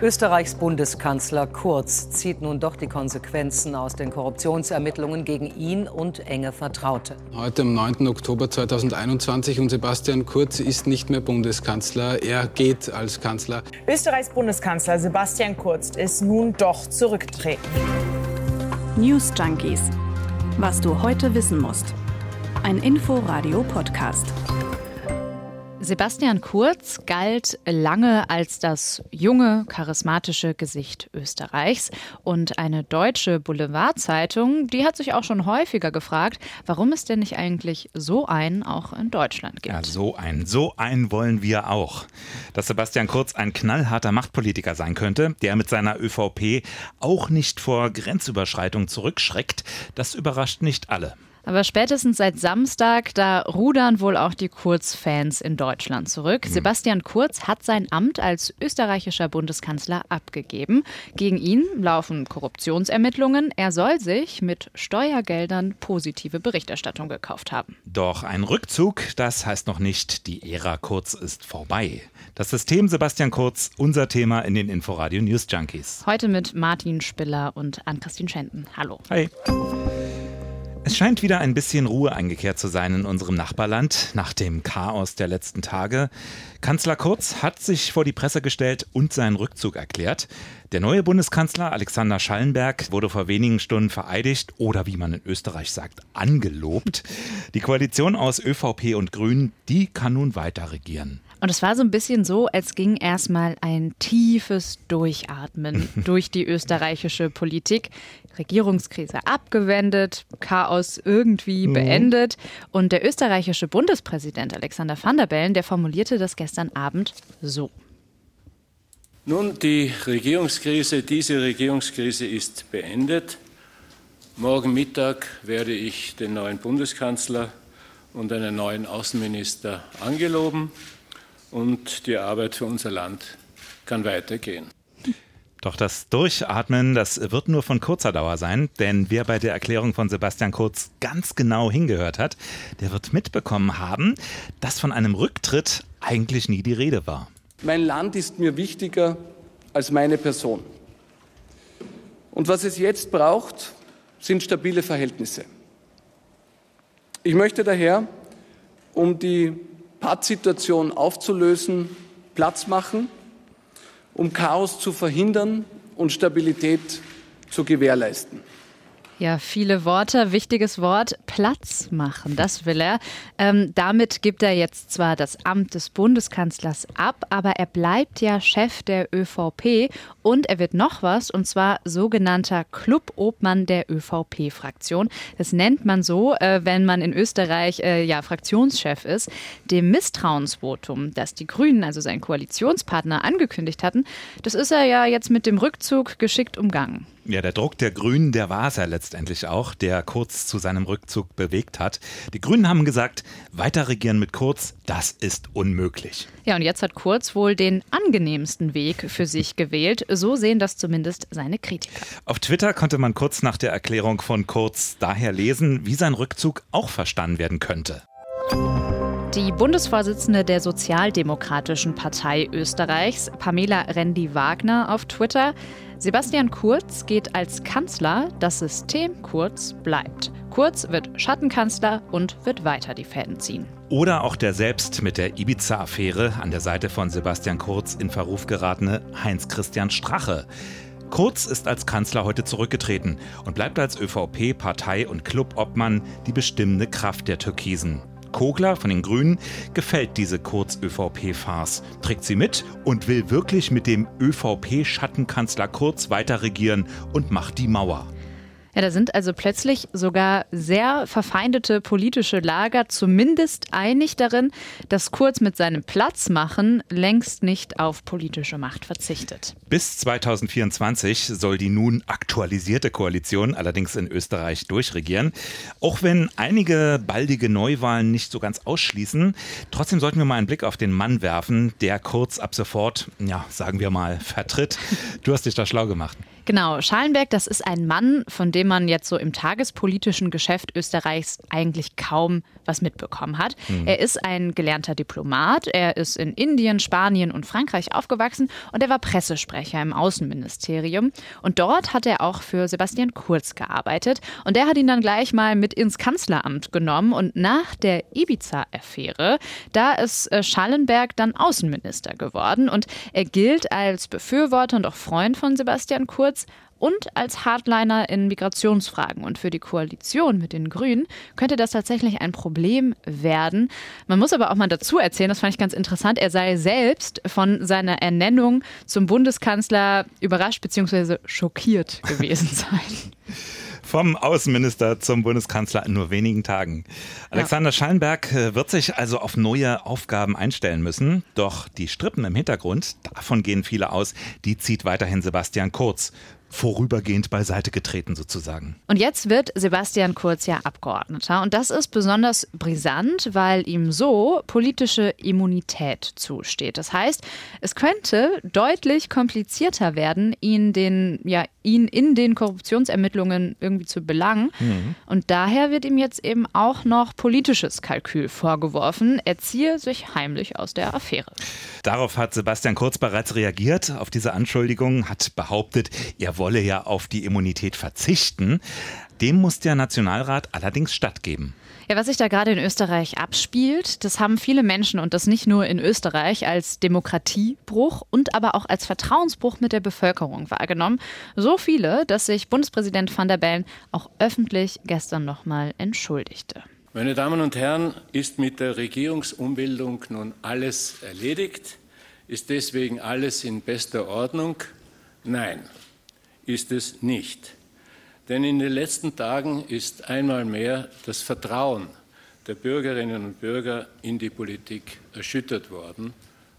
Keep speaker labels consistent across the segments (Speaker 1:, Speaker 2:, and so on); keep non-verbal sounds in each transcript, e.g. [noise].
Speaker 1: Österreichs Bundeskanzler Kurz zieht nun doch die Konsequenzen aus den Korruptionsermittlungen gegen ihn und enge Vertraute.
Speaker 2: Heute am 9. Oktober 2021 und Sebastian Kurz ist nicht mehr Bundeskanzler. Er geht als Kanzler.
Speaker 3: Österreichs Bundeskanzler Sebastian Kurz ist nun doch zurückgetreten.
Speaker 4: News Junkies. Was du heute wissen musst. Ein Info-Radio-Podcast.
Speaker 5: Sebastian Kurz galt lange als das junge, charismatische Gesicht Österreichs. Und eine deutsche Boulevardzeitung, die hat sich auch schon häufiger gefragt, warum es denn nicht eigentlich so einen auch in Deutschland gibt.
Speaker 6: Ja, so einen. So einen wollen wir auch. Dass Sebastian Kurz ein knallharter Machtpolitiker sein könnte, der mit seiner ÖVP auch nicht vor Grenzüberschreitung zurückschreckt, das überrascht nicht alle.
Speaker 5: Aber spätestens seit Samstag, da rudern wohl auch die Kurz-Fans in Deutschland zurück. Mhm. Sebastian Kurz hat sein Amt als österreichischer Bundeskanzler abgegeben. Gegen ihn laufen Korruptionsermittlungen. Er soll sich mit Steuergeldern positive Berichterstattung gekauft haben.
Speaker 6: Doch ein Rückzug, das heißt noch nicht, die Ära Kurz ist vorbei. Das System Sebastian Kurz, unser Thema in den Inforadio News Junkies.
Speaker 5: Heute mit Martin Spiller und Ann-Christine Schenten. Hallo.
Speaker 6: Hi. Es scheint wieder ein bisschen Ruhe eingekehrt zu sein in unserem Nachbarland nach dem Chaos der letzten Tage. Kanzler Kurz hat sich vor die Presse gestellt und seinen Rückzug erklärt. Der neue Bundeskanzler Alexander Schallenberg wurde vor wenigen Stunden vereidigt oder wie man in Österreich sagt, angelobt. Die Koalition aus ÖVP und Grünen, die kann nun weiter regieren.
Speaker 5: Und es war so ein bisschen so, als ging erstmal ein tiefes Durchatmen [laughs] durch die österreichische Politik. Regierungskrise abgewendet, Chaos irgendwie mhm. beendet. Und der österreichische Bundespräsident Alexander Van der Bellen, der formulierte das gestern Abend so.
Speaker 7: Nun, die Regierungskrise, diese Regierungskrise ist beendet. Morgen Mittag werde ich den neuen Bundeskanzler und einen neuen Außenminister angeloben und die Arbeit für unser Land kann weitergehen.
Speaker 6: Doch das Durchatmen, das wird nur von kurzer Dauer sein, denn wer bei der Erklärung von Sebastian Kurz ganz genau hingehört hat, der wird mitbekommen haben, dass von einem Rücktritt eigentlich nie die Rede war.
Speaker 8: Mein Land ist mir wichtiger als meine Person. Und was es jetzt braucht, sind stabile Verhältnisse. Ich möchte daher, um die Pattsituation aufzulösen, Platz machen, um Chaos zu verhindern und Stabilität zu gewährleisten.
Speaker 5: Ja, viele Worte. Wichtiges Wort, Platz machen, das will er. Ähm, damit gibt er jetzt zwar das Amt des Bundeskanzlers ab, aber er bleibt ja Chef der ÖVP und er wird noch was, und zwar sogenannter Clubobmann der ÖVP-Fraktion. Das nennt man so, äh, wenn man in Österreich äh, ja Fraktionschef ist. Dem Misstrauensvotum, das die Grünen, also sein Koalitionspartner, angekündigt hatten, das ist er ja jetzt mit dem Rückzug geschickt umgangen.
Speaker 6: Ja, der Druck der Grünen, der war es ja letztendlich auch, der Kurz zu seinem Rückzug bewegt hat. Die Grünen haben gesagt, weiter regieren mit Kurz, das ist unmöglich.
Speaker 5: Ja, und jetzt hat Kurz wohl den angenehmsten Weg für sich gewählt. So sehen das zumindest seine Kritiker.
Speaker 6: Auf Twitter konnte man kurz nach der Erklärung von Kurz daher lesen, wie sein Rückzug auch verstanden werden könnte.
Speaker 5: Die Bundesvorsitzende der Sozialdemokratischen Partei Österreichs, Pamela Rendi-Wagner, auf Twitter. Sebastian Kurz geht als Kanzler, das System Kurz bleibt. Kurz wird Schattenkanzler und wird weiter die Fäden ziehen.
Speaker 6: Oder auch der selbst mit der Ibiza-Affäre an der Seite von Sebastian Kurz in Verruf geratene Heinz-Christian Strache. Kurz ist als Kanzler heute zurückgetreten und bleibt als ÖVP, Partei und Clubobmann die bestimmende Kraft der Türkisen. Kogler von den Grünen gefällt diese Kurz-ÖVP-Farce, trägt sie mit und will wirklich mit dem ÖVP-Schattenkanzler Kurz weiter regieren und macht die Mauer.
Speaker 5: Ja, da sind also plötzlich sogar sehr verfeindete politische Lager zumindest einig darin, dass Kurz mit seinem Platzmachen längst nicht auf politische Macht verzichtet.
Speaker 6: Bis 2024 soll die nun aktualisierte Koalition allerdings in Österreich durchregieren. Auch wenn einige baldige Neuwahlen nicht so ganz ausschließen, trotzdem sollten wir mal einen Blick auf den Mann werfen, der Kurz ab sofort, ja, sagen wir mal, vertritt. Du hast dich da schlau gemacht.
Speaker 5: Genau, Schallenberg, das ist ein Mann, von dem man jetzt so im tagespolitischen Geschäft Österreichs eigentlich kaum was mitbekommen hat. Mhm. Er ist ein gelernter Diplomat, er ist in Indien, Spanien und Frankreich aufgewachsen und er war Pressesprecher im Außenministerium. Und dort hat er auch für Sebastian Kurz gearbeitet und der hat ihn dann gleich mal mit ins Kanzleramt genommen und nach der Ibiza-Affäre, da ist äh, Schallenberg dann Außenminister geworden und er gilt als Befürworter und auch Freund von Sebastian Kurz und als Hardliner in Migrationsfragen. Und für die Koalition mit den Grünen könnte das tatsächlich ein Problem werden. Man muss aber auch mal dazu erzählen, das fand ich ganz interessant, er sei selbst von seiner Ernennung zum Bundeskanzler überrascht bzw. schockiert gewesen [laughs] sein.
Speaker 6: Vom Außenminister zum Bundeskanzler in nur wenigen Tagen. Alexander ja. Schallenberg äh, wird sich also auf neue Aufgaben einstellen müssen. Doch die Strippen im Hintergrund, davon gehen viele aus, die zieht weiterhin Sebastian Kurz vorübergehend beiseite getreten sozusagen.
Speaker 5: Und jetzt wird Sebastian Kurz ja Abgeordneter und das ist besonders brisant, weil ihm so politische Immunität zusteht. Das heißt, es könnte deutlich komplizierter werden, ihn den ja ihn in den Korruptionsermittlungen irgendwie zu belangen mhm. und daher wird ihm jetzt eben auch noch politisches Kalkül vorgeworfen. Er ziehe sich heimlich aus der Affäre.
Speaker 6: Darauf hat Sebastian Kurz bereits reagiert auf diese Anschuldigung, hat behauptet, er wolle ja auf die Immunität verzichten. Dem muss der Nationalrat allerdings stattgeben.
Speaker 5: Ja, was sich da gerade in Österreich abspielt, das haben viele Menschen und das nicht nur in Österreich als Demokratiebruch und aber auch als Vertrauensbruch mit der Bevölkerung wahrgenommen. So viele, dass sich Bundespräsident van der Bellen auch öffentlich gestern nochmal entschuldigte.
Speaker 7: Meine Damen und Herren, ist mit der Regierungsumbildung nun alles erledigt? Ist deswegen alles in bester Ordnung? Nein ist es nicht. Denn in den letzten Tagen ist einmal mehr das Vertrauen der Bürgerinnen und Bürger in die Politik erschüttert worden,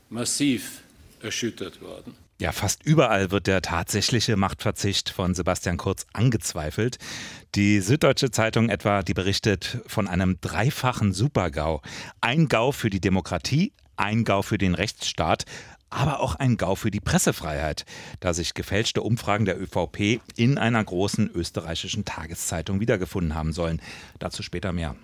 Speaker 7: massiv erschüttert worden.
Speaker 6: Ja, fast überall wird der tatsächliche Machtverzicht von Sebastian Kurz angezweifelt. Die Süddeutsche Zeitung etwa, die berichtet von einem dreifachen Supergau. Ein Gau für die Demokratie, ein Gau für den Rechtsstaat, aber auch ein Gau für die Pressefreiheit, da sich gefälschte Umfragen der ÖVP in einer großen österreichischen Tageszeitung wiedergefunden haben sollen. Dazu später mehr.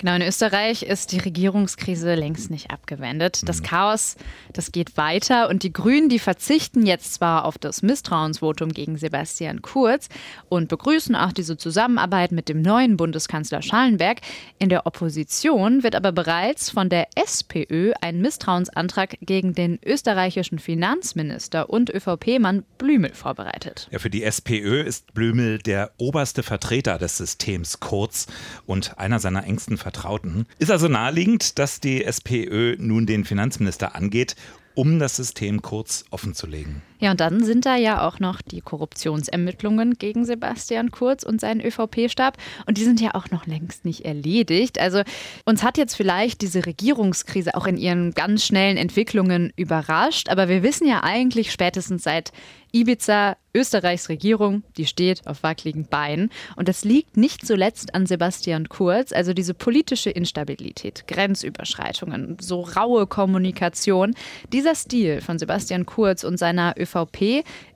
Speaker 5: Genau, in Österreich ist die Regierungskrise längst nicht abgewendet. Das mhm. Chaos, das geht weiter und die Grünen, die verzichten jetzt zwar auf das Misstrauensvotum gegen Sebastian Kurz und begrüßen auch diese Zusammenarbeit mit dem neuen Bundeskanzler Schallenberg. In der Opposition wird aber bereits von der SPÖ ein Misstrauensantrag gegen den österreichischen Finanzminister und ÖVP-Mann Blümel vorbereitet.
Speaker 6: Ja, für die SPÖ ist Blümel der oberste Vertreter des Systems Kurz und einer seiner engsten Vertrauten. Ist also naheliegend, dass die SPÖ nun den Finanzminister angeht, um das System kurz offenzulegen.
Speaker 5: Ja, und dann sind da ja auch noch die Korruptionsermittlungen gegen Sebastian Kurz und seinen ÖVP-Stab. Und die sind ja auch noch längst nicht erledigt. Also uns hat jetzt vielleicht diese Regierungskrise auch in ihren ganz schnellen Entwicklungen überrascht. Aber wir wissen ja eigentlich spätestens seit Ibiza, Österreichs Regierung, die steht auf wackeligen Beinen. Und das liegt nicht zuletzt an Sebastian Kurz, also diese politische Instabilität, Grenzüberschreitungen, so raue Kommunikation. Dieser Stil von Sebastian Kurz und seiner ÖVP,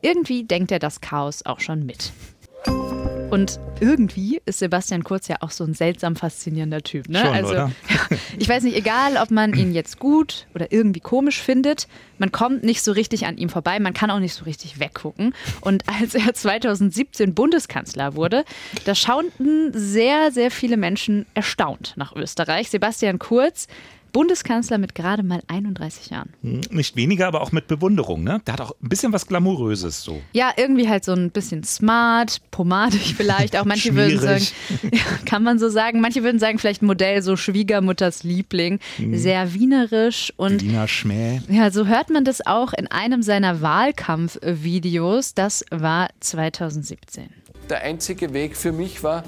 Speaker 5: irgendwie denkt er das Chaos auch schon mit. Und irgendwie ist Sebastian Kurz ja auch so ein seltsam faszinierender Typ. Ne?
Speaker 6: Schon,
Speaker 5: also,
Speaker 6: oder? [laughs]
Speaker 5: ich weiß nicht, egal ob man ihn jetzt gut oder irgendwie komisch findet, man kommt nicht so richtig an ihm vorbei, man kann auch nicht so richtig weggucken. Und als er 2017 Bundeskanzler wurde, da schauten sehr, sehr viele Menschen erstaunt nach Österreich. Sebastian Kurz Bundeskanzler mit gerade mal 31 Jahren.
Speaker 6: Hm, nicht weniger, aber auch mit Bewunderung. Ne? Der hat auch ein bisschen was Glamouröses so.
Speaker 5: Ja, irgendwie halt so ein bisschen smart, pomadig [laughs] vielleicht. Auch manche würden sagen, [laughs] ja, kann man so sagen. Manche würden sagen, vielleicht Modell so Schwiegermutters Liebling. Mhm. Sehr wienerisch und.
Speaker 6: Wiener Schmäh.
Speaker 5: Ja, so hört man das auch in einem seiner Wahlkampfvideos. Das war 2017.
Speaker 8: Der einzige Weg für mich war,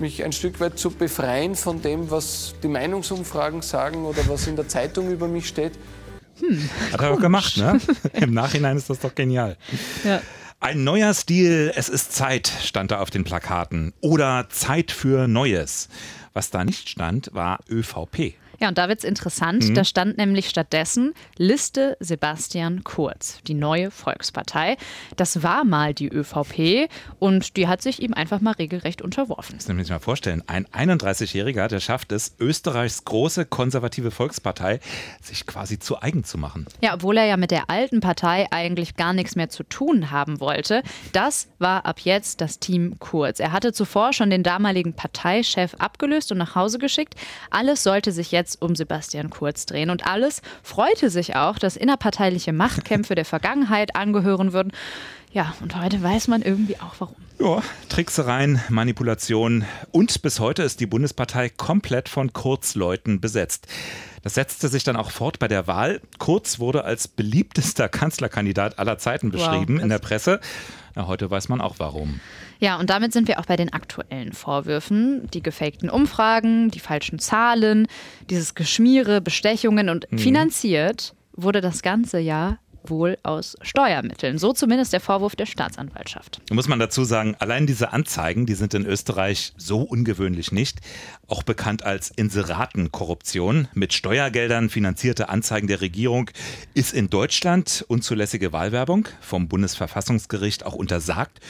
Speaker 8: mich ein Stück weit zu befreien von dem, was die Meinungsumfragen sagen oder was in der Zeitung über mich steht.
Speaker 6: Hm, Hat er auch gemacht, ne? Im Nachhinein ist das doch genial. Ja. Ein neuer Stil, es ist Zeit, stand da auf den Plakaten. Oder Zeit für Neues. Was da nicht stand, war ÖVP.
Speaker 5: Ja, und da wird es interessant. Mhm. Da stand nämlich stattdessen Liste Sebastian Kurz, die neue Volkspartei. Das war mal die ÖVP und die hat sich ihm einfach mal regelrecht unterworfen.
Speaker 6: Das muss ich mal vorstellen. Ein 31-Jähriger, der schafft es, Österreichs große konservative Volkspartei sich quasi zu eigen zu machen.
Speaker 5: Ja, obwohl er ja mit der alten Partei eigentlich gar nichts mehr zu tun haben wollte. Das war ab jetzt das Team Kurz. Er hatte zuvor schon den damaligen Parteichef abgelöst und nach Hause geschickt. Alles sollte sich jetzt um Sebastian Kurz drehen und alles freute sich auch, dass innerparteiliche Machtkämpfe der Vergangenheit angehören würden. Ja, und heute weiß man irgendwie auch warum.
Speaker 6: Ja, Tricksereien, Manipulation und bis heute ist die Bundespartei komplett von Kurzleuten besetzt. Das setzte sich dann auch fort bei der Wahl. Kurz wurde als beliebtester Kanzlerkandidat aller Zeiten beschrieben wow, in der Presse. Ja, heute weiß man auch warum.
Speaker 5: Ja, und damit sind wir auch bei den aktuellen Vorwürfen. Die gefakten Umfragen, die falschen Zahlen, dieses Geschmiere, Bestechungen und mhm. finanziert wurde das ganze ja wohl aus Steuermitteln. So zumindest der Vorwurf der Staatsanwaltschaft.
Speaker 6: Muss man dazu sagen, allein diese Anzeigen, die sind in Österreich so ungewöhnlich nicht. Auch bekannt als Inseratenkorruption. Mit Steuergeldern finanzierte Anzeigen der Regierung ist in Deutschland unzulässige Wahlwerbung vom Bundesverfassungsgericht auch untersagt.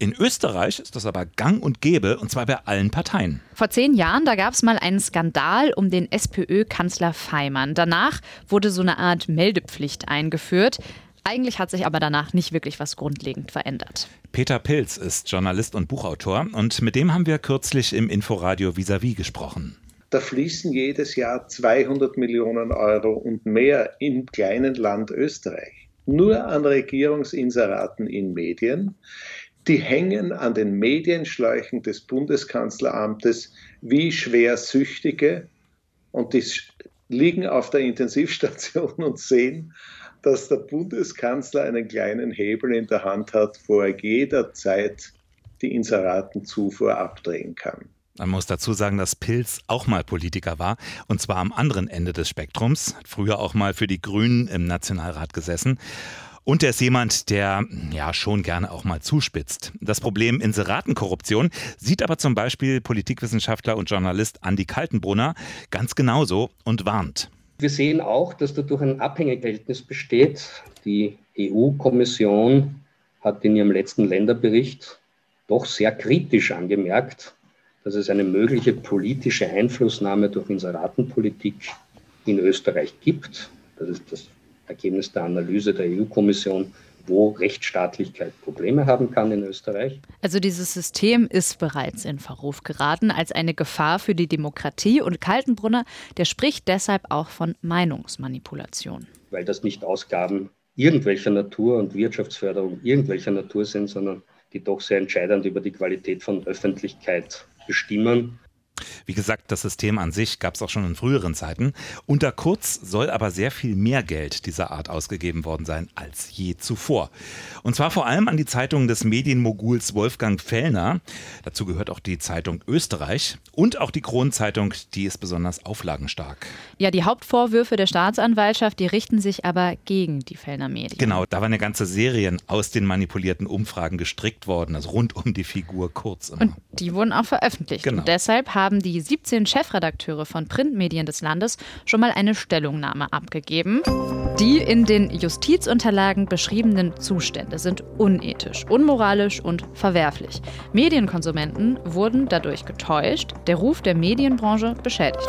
Speaker 6: In Österreich ist das aber gang und gäbe, und zwar bei allen Parteien.
Speaker 5: Vor zehn Jahren, da gab es mal einen Skandal um den SPÖ-Kanzler Feimann. Danach wurde so eine Art Meldepflicht eingeführt. Eigentlich hat sich aber danach nicht wirklich was grundlegend verändert.
Speaker 6: Peter Pilz ist Journalist und Buchautor und mit dem haben wir kürzlich im Inforadio Vis-à-vis gesprochen.
Speaker 9: Da fließen jedes Jahr 200 Millionen Euro und mehr im kleinen Land Österreich. Nur an Regierungsinseraten in Medien die hängen an den Medienschläuchen des Bundeskanzleramtes wie schwer Süchtige und die liegen auf der Intensivstation und sehen, dass der Bundeskanzler einen kleinen Hebel in der Hand hat, wo er jederzeit die Inseratenzufuhr abdrehen kann.
Speaker 6: Man muss dazu sagen, dass Pilz auch mal Politiker war, und zwar am anderen Ende des Spektrums, hat früher auch mal für die Grünen im Nationalrat gesessen. Und er ist jemand, der ja schon gerne auch mal zuspitzt. Das Problem Inseratenkorruption sieht aber zum Beispiel Politikwissenschaftler und Journalist Andy Kaltenbrunner ganz genauso und warnt.
Speaker 10: Wir sehen auch, dass dadurch ein Abhängigverhältnis besteht. Die EU-Kommission hat in ihrem letzten Länderbericht doch sehr kritisch angemerkt, dass es eine mögliche politische Einflussnahme durch Inseratenpolitik in Österreich gibt. Das ist das Ergebnis der Analyse der EU-Kommission, wo Rechtsstaatlichkeit Probleme haben kann in Österreich.
Speaker 5: Also dieses System ist bereits in Verruf geraten als eine Gefahr für die Demokratie und Kaltenbrunner, der spricht deshalb auch von Meinungsmanipulation.
Speaker 10: Weil das nicht Ausgaben irgendwelcher Natur und Wirtschaftsförderung irgendwelcher Natur sind, sondern die doch sehr entscheidend über die Qualität von Öffentlichkeit bestimmen
Speaker 6: wie gesagt, das System an sich gab es auch schon in früheren Zeiten. Unter Kurz soll aber sehr viel mehr Geld dieser Art ausgegeben worden sein als je zuvor. Und zwar vor allem an die Zeitungen des Medienmoguls Wolfgang Fellner. Dazu gehört auch die Zeitung Österreich und auch die Kronenzeitung, die ist besonders auflagenstark.
Speaker 5: Ja, die Hauptvorwürfe der Staatsanwaltschaft, die richten sich aber gegen die Fellner Medien.
Speaker 6: Genau, da waren eine ganze Serien aus den manipulierten Umfragen gestrickt worden, also rund um die Figur Kurz.
Speaker 5: Immer. Und die wurden auch veröffentlicht. Genau. Und deshalb haben die 17 Chefredakteure von Printmedien des Landes schon mal eine Stellungnahme abgegeben. Die in den Justizunterlagen beschriebenen Zustände sind unethisch, unmoralisch und verwerflich. Medienkonsumenten wurden dadurch getäuscht, der Ruf der Medienbranche beschädigt.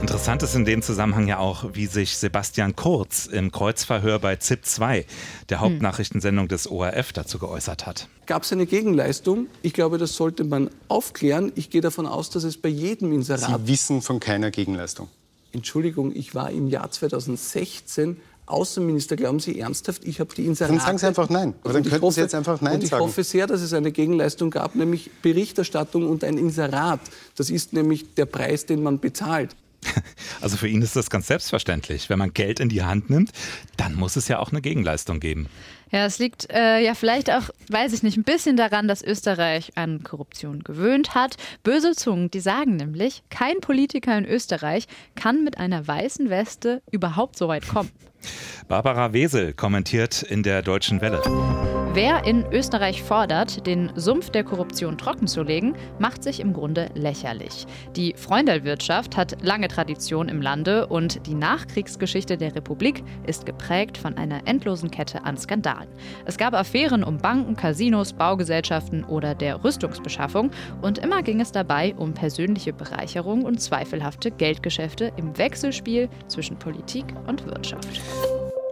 Speaker 6: Interessant ist in dem Zusammenhang ja auch, wie sich Sebastian Kurz im Kreuzverhör bei ZIP 2, der Hauptnachrichtensendung des ORF, dazu geäußert hat.
Speaker 8: Gab es eine Gegenleistung? Ich glaube, das sollte man aufklären. Ich gehe davon aus, dass es bei jedem Inserat.
Speaker 11: Sie wissen von keiner Gegenleistung.
Speaker 8: Entschuldigung, ich war im Jahr 2016 Außenminister. Glauben Sie ernsthaft, ich habe die Inserate...
Speaker 11: Dann sagen Sie einfach Nein. Oder dann könnten hoffe, Sie jetzt einfach Nein
Speaker 8: und ich
Speaker 11: sagen.
Speaker 8: Ich hoffe sehr, dass es eine Gegenleistung gab, nämlich Berichterstattung und ein Inserat. Das ist nämlich der Preis, den man bezahlt. [laughs]
Speaker 6: Also für ihn ist das ganz selbstverständlich. Wenn man Geld in die Hand nimmt, dann muss es ja auch eine Gegenleistung geben.
Speaker 5: Ja, es liegt äh, ja vielleicht auch, weiß ich nicht, ein bisschen daran, dass Österreich an Korruption gewöhnt hat. Böse Zungen, die sagen nämlich, kein Politiker in Österreich kann mit einer weißen Weste überhaupt so weit kommen.
Speaker 6: Barbara Wesel kommentiert in der Deutschen Welle.
Speaker 5: Wer in Österreich fordert, den Sumpf der Korruption trockenzulegen, macht sich im Grunde lächerlich. Die Freundelwirtschaft hat lange Tradition im Lande und die Nachkriegsgeschichte der Republik ist geprägt von einer endlosen Kette an Skandalen. Es gab Affären um Banken, Casinos, Baugesellschaften oder der Rüstungsbeschaffung und immer ging es dabei um persönliche Bereicherung und zweifelhafte Geldgeschäfte im Wechselspiel zwischen Politik und Wirtschaft.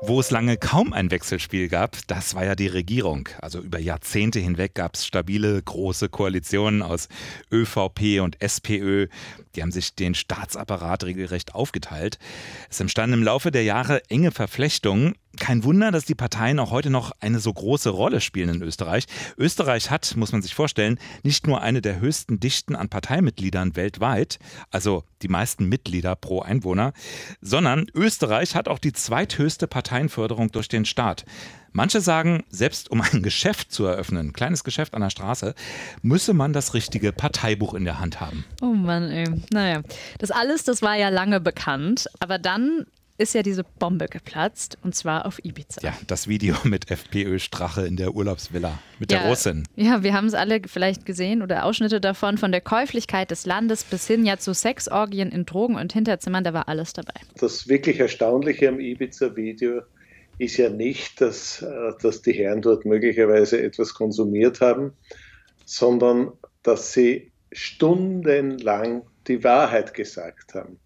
Speaker 6: Wo es lange kaum ein Wechselspiel gab, das war ja die Regierung. Also über Jahrzehnte hinweg gab es stabile große Koalitionen aus ÖVP und SPÖ. Die haben sich den Staatsapparat regelrecht aufgeteilt. Es entstanden im Laufe der Jahre enge Verflechtungen. Kein Wunder, dass die Parteien auch heute noch eine so große Rolle spielen in Österreich. Österreich hat, muss man sich vorstellen, nicht nur eine der höchsten Dichten an Parteimitgliedern weltweit, also die meisten Mitglieder pro Einwohner, sondern Österreich hat auch die zweithöchste Parteienförderung durch den Staat. Manche sagen, selbst um ein [laughs] Geschäft zu eröffnen, ein kleines Geschäft an der Straße, müsse man das richtige Parteibuch in der Hand haben.
Speaker 5: Oh Mann, ey. Naja, das alles, das war ja lange bekannt. Aber dann ist ja diese Bombe geplatzt und zwar auf Ibiza.
Speaker 6: Ja, das Video [laughs] mit FPÖ Strache in der Urlaubsvilla mit
Speaker 5: ja,
Speaker 6: der Russin.
Speaker 5: Ja, wir haben es alle vielleicht gesehen oder Ausschnitte davon, von der Käuflichkeit des Landes bis hin ja zu Sexorgien in Drogen- und Hinterzimmern, da war alles dabei.
Speaker 9: Das wirklich Erstaunliche am Ibiza-Video ist ja nicht, dass, äh, dass die Herren dort möglicherweise etwas konsumiert haben, sondern dass sie stundenlang die Wahrheit gesagt haben.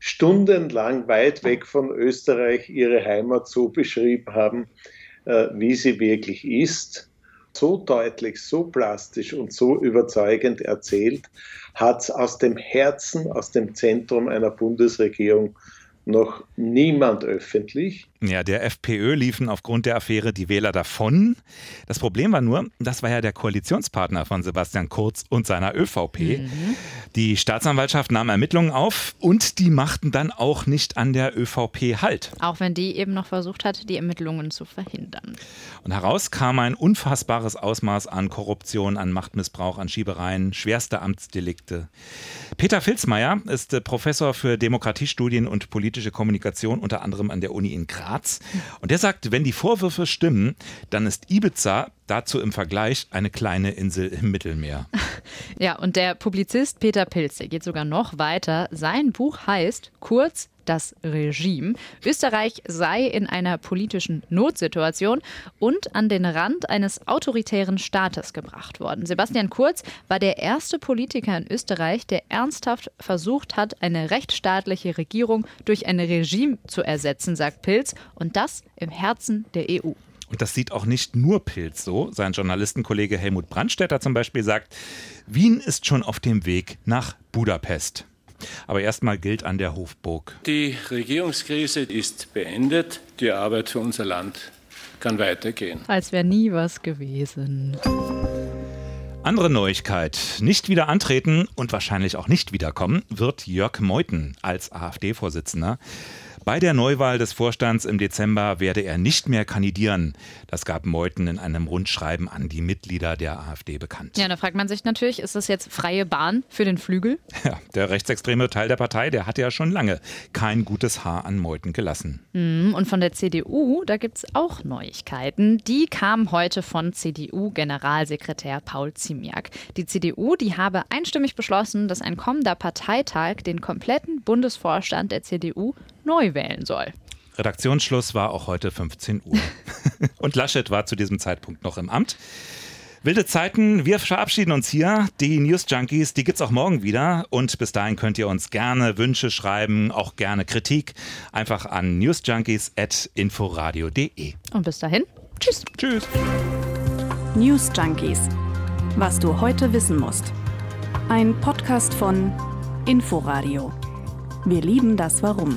Speaker 9: Stundenlang weit weg von Österreich ihre Heimat so beschrieben haben, äh, wie sie wirklich ist. So deutlich, so plastisch und so überzeugend erzählt, hat es aus dem Herzen, aus dem Zentrum einer Bundesregierung noch niemand öffentlich.
Speaker 6: Ja, der FPÖ liefen aufgrund der Affäre die Wähler davon. Das Problem war nur, das war ja der Koalitionspartner von Sebastian Kurz und seiner ÖVP. Mhm. Die Staatsanwaltschaft nahm Ermittlungen auf und die machten dann auch nicht an der ÖVP Halt.
Speaker 5: Auch wenn die eben noch versucht hat, die Ermittlungen zu verhindern.
Speaker 6: Und heraus kam ein unfassbares Ausmaß an Korruption, an Machtmissbrauch, an Schiebereien, schwerste Amtsdelikte. Peter Filzmeier ist äh, Professor für Demokratiestudien und politische Kommunikation unter anderem an der Uni in Graz. Graz. Und der sagt, wenn die Vorwürfe stimmen, dann ist Ibiza dazu im Vergleich eine kleine Insel im Mittelmeer. [laughs]
Speaker 5: Ja, und der Publizist Peter Pilze geht sogar noch weiter. Sein Buch heißt kurz das Regime. Österreich sei in einer politischen Notsituation und an den Rand eines autoritären Staates gebracht worden. Sebastian Kurz war der erste Politiker in Österreich, der ernsthaft versucht hat, eine rechtsstaatliche Regierung durch ein Regime zu ersetzen, sagt Pilz, und das im Herzen der EU.
Speaker 6: Und das sieht auch nicht nur Pilz so. Sein Journalistenkollege Helmut Brandstätter zum Beispiel sagt, Wien ist schon auf dem Weg nach Budapest. Aber erstmal gilt an der Hofburg.
Speaker 7: Die Regierungskrise ist beendet. Die Arbeit für unser Land kann weitergehen.
Speaker 5: Als wäre nie was gewesen.
Speaker 6: Andere Neuigkeit. Nicht wieder antreten und wahrscheinlich auch nicht wiederkommen wird Jörg Meuthen als AfD-Vorsitzender. Bei der Neuwahl des Vorstands im Dezember werde er nicht mehr kandidieren. Das gab Meuthen in einem Rundschreiben an die Mitglieder der AfD bekannt.
Speaker 5: Ja, da fragt man sich natürlich, ist das jetzt freie Bahn für den Flügel?
Speaker 6: Ja, der rechtsextreme Teil der Partei, der hat ja schon lange kein gutes Haar an Meuthen gelassen.
Speaker 5: Mhm, und von der CDU, da gibt es auch Neuigkeiten. Die kamen heute von CDU-Generalsekretär Paul Ziemiak. Die CDU, die habe einstimmig beschlossen, dass ein kommender Parteitag den kompletten Bundesvorstand der CDU neu wählen soll.
Speaker 6: Redaktionsschluss war auch heute 15 Uhr. [laughs] Und Laschet war zu diesem Zeitpunkt noch im Amt. Wilde Zeiten, wir verabschieden uns hier. Die News Junkies, die gibt's auch morgen wieder. Und bis dahin könnt ihr uns gerne Wünsche schreiben, auch gerne Kritik. Einfach an newsjunkies.inforadio.de.
Speaker 5: Und bis dahin, tschüss.
Speaker 6: Tschüss.
Speaker 4: News Junkies. Was du heute wissen musst. Ein Podcast von Inforadio. Wir lieben das Warum.